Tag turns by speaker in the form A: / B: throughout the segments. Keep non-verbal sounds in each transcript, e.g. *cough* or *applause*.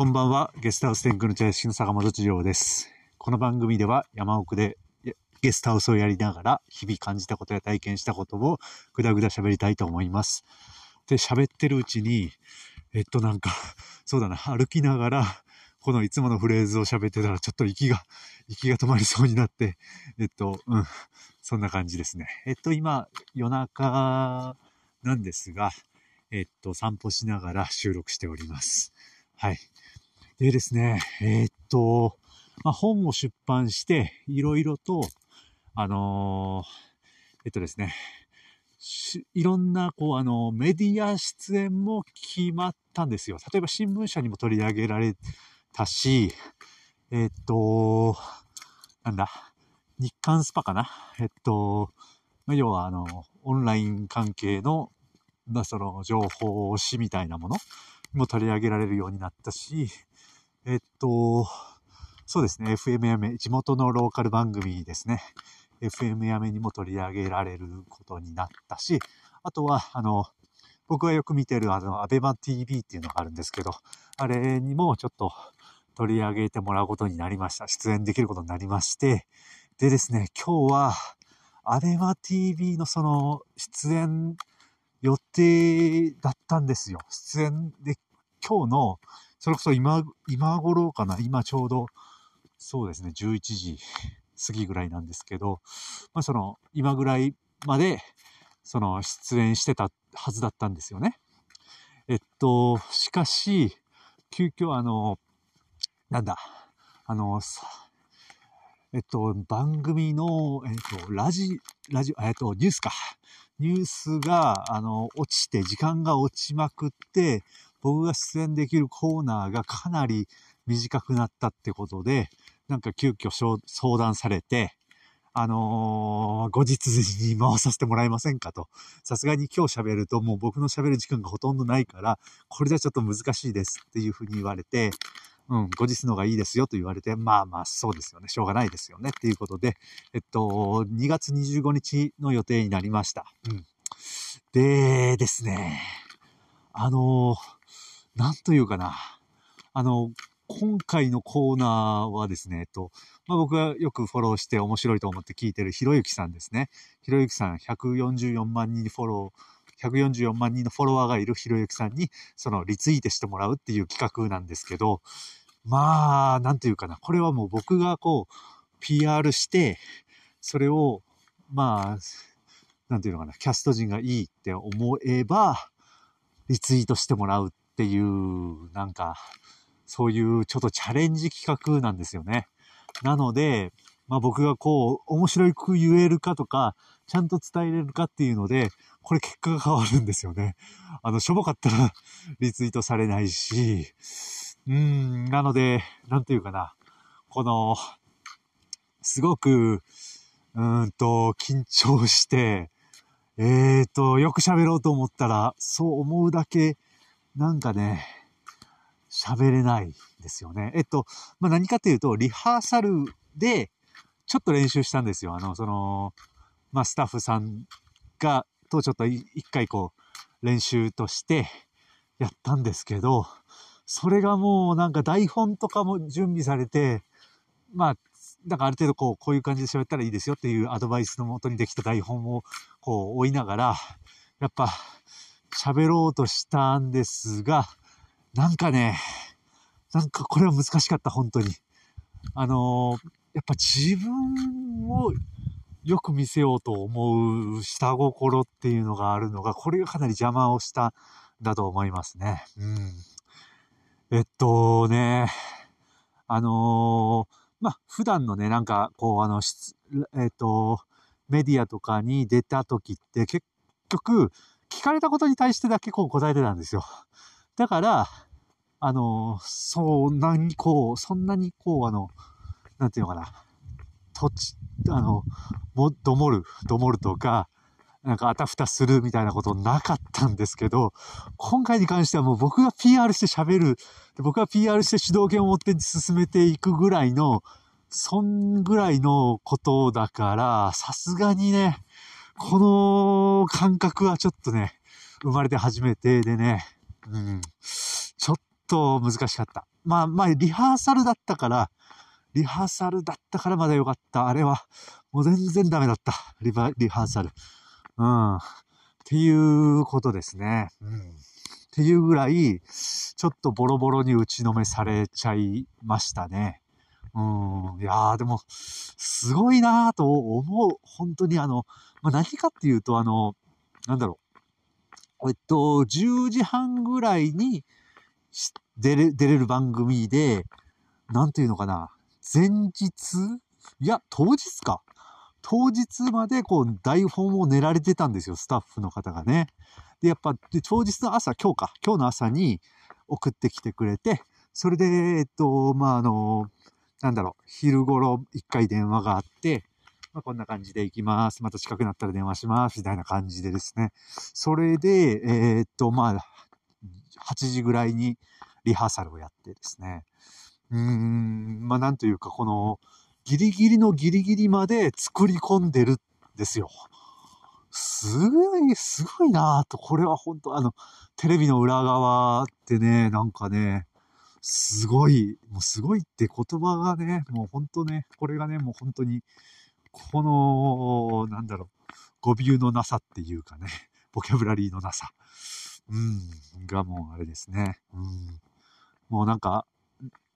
A: こんばんは。ゲストハウス天空の茶屋敷の坂本千丈です。この番組では山奥でゲストハウスをやりながら日々感じたことや体験したことをぐだぐだ喋りたいと思います。で、喋ってるうちに、えっとなんか、そうだな、歩きながら、このいつものフレーズを喋ってたらちょっと息が、息が止まりそうになって、えっと、うん、そんな感じですね。えっと今、夜中なんですが、えっと、散歩しながら収録しております。はい。でですね、えーっと、まあ、本を出版して、いろいろと、あのーえっとですね、いろんな、こう、あの、メディア出演も決まったんですよ。例えば新聞社にも取り上げられたし、えっと、なんだ、日刊スパかな。えっと、まあ要は、あの、オンライン関係の、まあ、その、情報誌みたいなものも取り上げられるようになったし、えっと、そうですね、FM やめ、地元のローカル番組ですね。FM やめにも取り上げられることになったし、あとは、あの、僕がよく見てる、あの、アベマ TV っていうのがあるんですけど、あれにもちょっと取り上げてもらうことになりました。出演できることになりまして、でですね、今日は、アベマ TV のその、出演予定だったんですよ。出演で、今日の、それこそ今、今頃かな？今ちょうど、そうですね、11時過ぎぐらいなんですけど、まあその、今ぐらいまで、その、出演してたはずだったんですよね。えっと、しかし、急遽あの、なんだ、あの、えっと、番組の、えっと、ラジ、ラジ、えっと、ニュースか。ニュースが、あの、落ちて、時間が落ちまくって、僕が出演できるコーナーがかなり短くなったってことで、なんか急遽相談されて、あのー後日に回させてもらえませんかと。さすがに今日喋るともう僕の喋る時間がほとんどないから、これじゃちょっと難しいですっていうふうに言われて、うん、後日の方がいいですよと言われて、まあまあそうですよね。しょうがないですよねっていうことで、えっと、2月25日の予定になりました。うん。でですね、あのなんというかな。あの、今回のコーナーはですね、えっと、まあ、僕がよくフォローして面白いと思って聞いてるひろゆきさんですね。ひろゆきさん144万人フォロー、144万人のフォロワーがいるひろゆきさんに、そのリツイートしてもらうっていう企画なんですけど、まあ、なんというかな。これはもう僕がこう、PR して、それを、まあ、なんていうのかな、キャスト陣がいいって思えば、リツイートしてもらうっていう、なんか、そういうちょっとチャレンジ企画なんですよね。なので、まあ僕がこう、面白く言えるかとか、ちゃんと伝えれるかっていうので、これ結果が変わるんですよね。あの、しょぼかったらリツイートされないし、うん、なので、なんていうかな、この、すごく、うんと、緊張して、えーと、よく喋ろうと思ったら、そう思うだけ、なんかね、喋れないですよね。えっと、まあ、何かというと、リハーサルで、ちょっと練習したんですよ。あの、その、まあ、スタッフさんが、とちょっと一回こう、練習としてやったんですけど、それがもうなんか台本とかも準備されて、まあ、なんかある程度こう、こういう感じで喋ったらいいですよっていうアドバイスのもとにできた台本をこう追いながら、やっぱ喋ろうとしたんですが、なんかね、なんかこれは難しかった、本当に。あのーやっぱ自分をよく見せようと思う下心っていうのがあるのが、これがかなり邪魔をしたんだと思いますね。うん。えっとね、あのーまあ、普段のね、なんか、こう、あの、えっと、メディアとかに出た時って結局、聞かれたことに対してだけこう答えてたんですよ。だから、あの、そんなにこう、そんなにこう、あの、なんていうのかな、土地、あの、も、どもる、どもるとか、なんかあたふたするみたいなことなかったんですけど、今回に関してはもう僕が PR して喋る、僕が PR して主導権を持って進めていくぐらいの、そんぐらいのことだから、さすがにね、この感覚はちょっとね、生まれて初めてでね、うん、ちょっと難しかった。まあまあ、リハーサルだったから、リハーサルだったからまだよかった。あれは、もう全然ダメだった。リバリハーサル。うん。っていうことですね。うん。っていうぐらい、ちょっとボロボロに打ちのめされちゃいましたね。うん。いやー、でも、すごいなーと思う。本当にあの、まあ、何かっていうと、あの、なんだろう。えっと、10時半ぐらいに出れ出れる番組で、なんていうのかな。前日？いや、当日か。当日までこう台本を練られてたんですよ、スタッフの方がね。で、やっぱ、で当日の朝、今日か、今日の朝に送ってきてくれて、それで、えっと、まあ、あの、なんだろう、昼頃一回電話があって、まあ、こんな感じで行きます。また近くなったら電話します。みたいな感じでですね。それで、えー、っと、まあ、8時ぐらいにリハーサルをやってですね。うーん、まあ、なんというか、この、ギリギリのギリギリまで作り込んでるんですよ。すごい、すごいなぁと、これは本当あの、テレビの裏側ってね、なんかね、すごい、もうすごいって言葉がね、もう本当ね、これがね、もう本当に、この、なんだろう、語尾のなさっていうかね、*laughs* ボキャブラリーのなさ、うん、がもうあれですね、うん、もうなんか、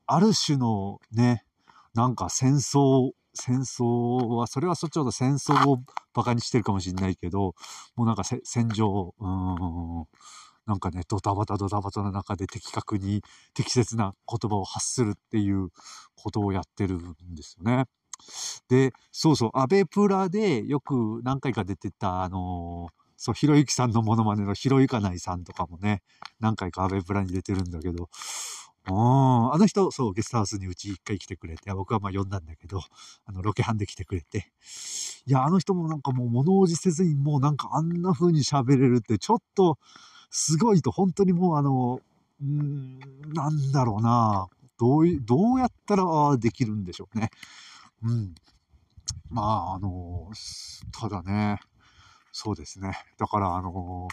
A: ある種のね、なんか戦争、戦争は、それはそっちほど戦争を馬鹿にしてるかもしれないけど、もうなんか戦場、うん、なんかね、ドタバタドタバタの中で的確に適切な言葉を発するっていうことをやってるんですよね。で、そうそう、アベプラでよく何回か出てた、あのー、そう、ひろゆきさんのモノマネのひろゆかないさんとかもね、何回かアベプラに出てるんだけど、うんあの人、そう、ゲストハウスにうち一回来てくれて、僕はまあ呼んだんだけど、あの、ロケハンで来てくれて。いや、あの人もなんかもう物おじせずに、もうなんかあんな風に喋れるって、ちょっと、すごいと、本当にもうあの、うん、なんだろうな。どう、どうやったらできるんでしょうね。うん。まあ、あの、ただね、そうですね。だから、あの、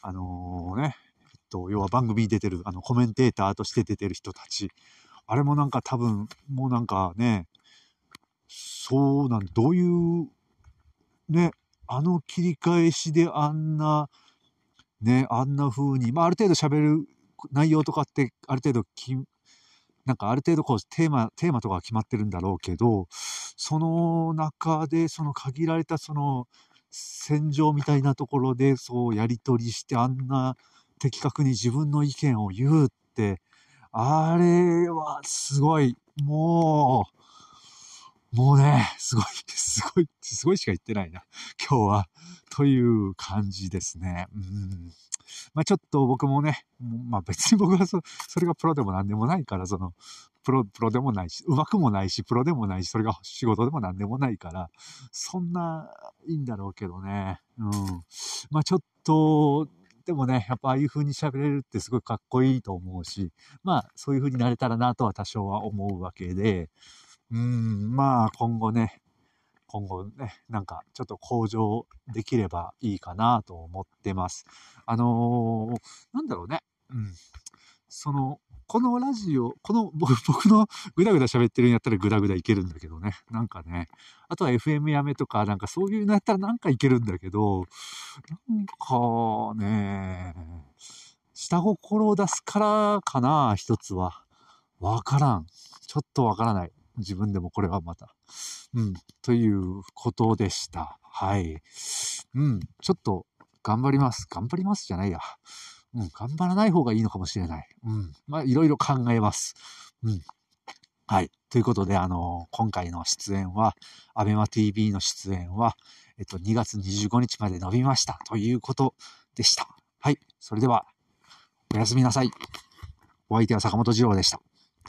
A: あのね、えっと、要は番組に出てる、あの、コメンテーターとして出てる人たち。あれもなんか多分、もうなんかね、そうなん、どういう、ね、あの切り返しであんな、ね、あんな風に、まあ、ある程度喋る内容とかって、ある程度き、なんかある程度こうテーマ、テーマとか決まってるんだろうけど、その中で、その限られたその戦場みたいなところで、そうやりとりして、あんな的確に自分の意見を言うって、あれはすごい、もう、もうね、すごい、すごい、すごいしか言ってないな。*laughs* 今日は。という感じですね。うん。まあちょっと僕もね、まあ別に僕はそそれがプロでも何でもないから、その、プロ、プロでもないし、上手くもないし、プロでもないし、それが仕事でも何でもないから、そんな、いいんだろうけどね。うん。まあちょっと、でもね、やっぱああいう風に喋れるってすごいかっこいいと思うし、まあそういう風になれたらなとは多少は思うわけで、うん、まあ今後ね、今後ね、なんかちょっと向上できればいいかなと思ってます。あのー、なんだろうね。うん。その、このラジオ、この *laughs* 僕のぐだぐだ喋ってるんやったらぐだぐだいけるんだけどね。なんかね。あとは FM やめとか、なんかそういうのやったらなんかいけるんだけど、なんかね、下心を出すからかな、一つは。わからん。ちょっとわからない。自分でもこれはまた。うん、ということでした。はい。うん、ちょっと頑張ります。頑張りますじゃないや。うん、頑張らない方がいいのかもしれない。うん、まあ、いろいろ考えます。うん。はい。ということで、あの、今回の出演は、アベマ TV の出演は、えっと、2月25日まで伸びました。ということでした。はい。それでは、おやすみなさい。お相手は坂本二郎でした。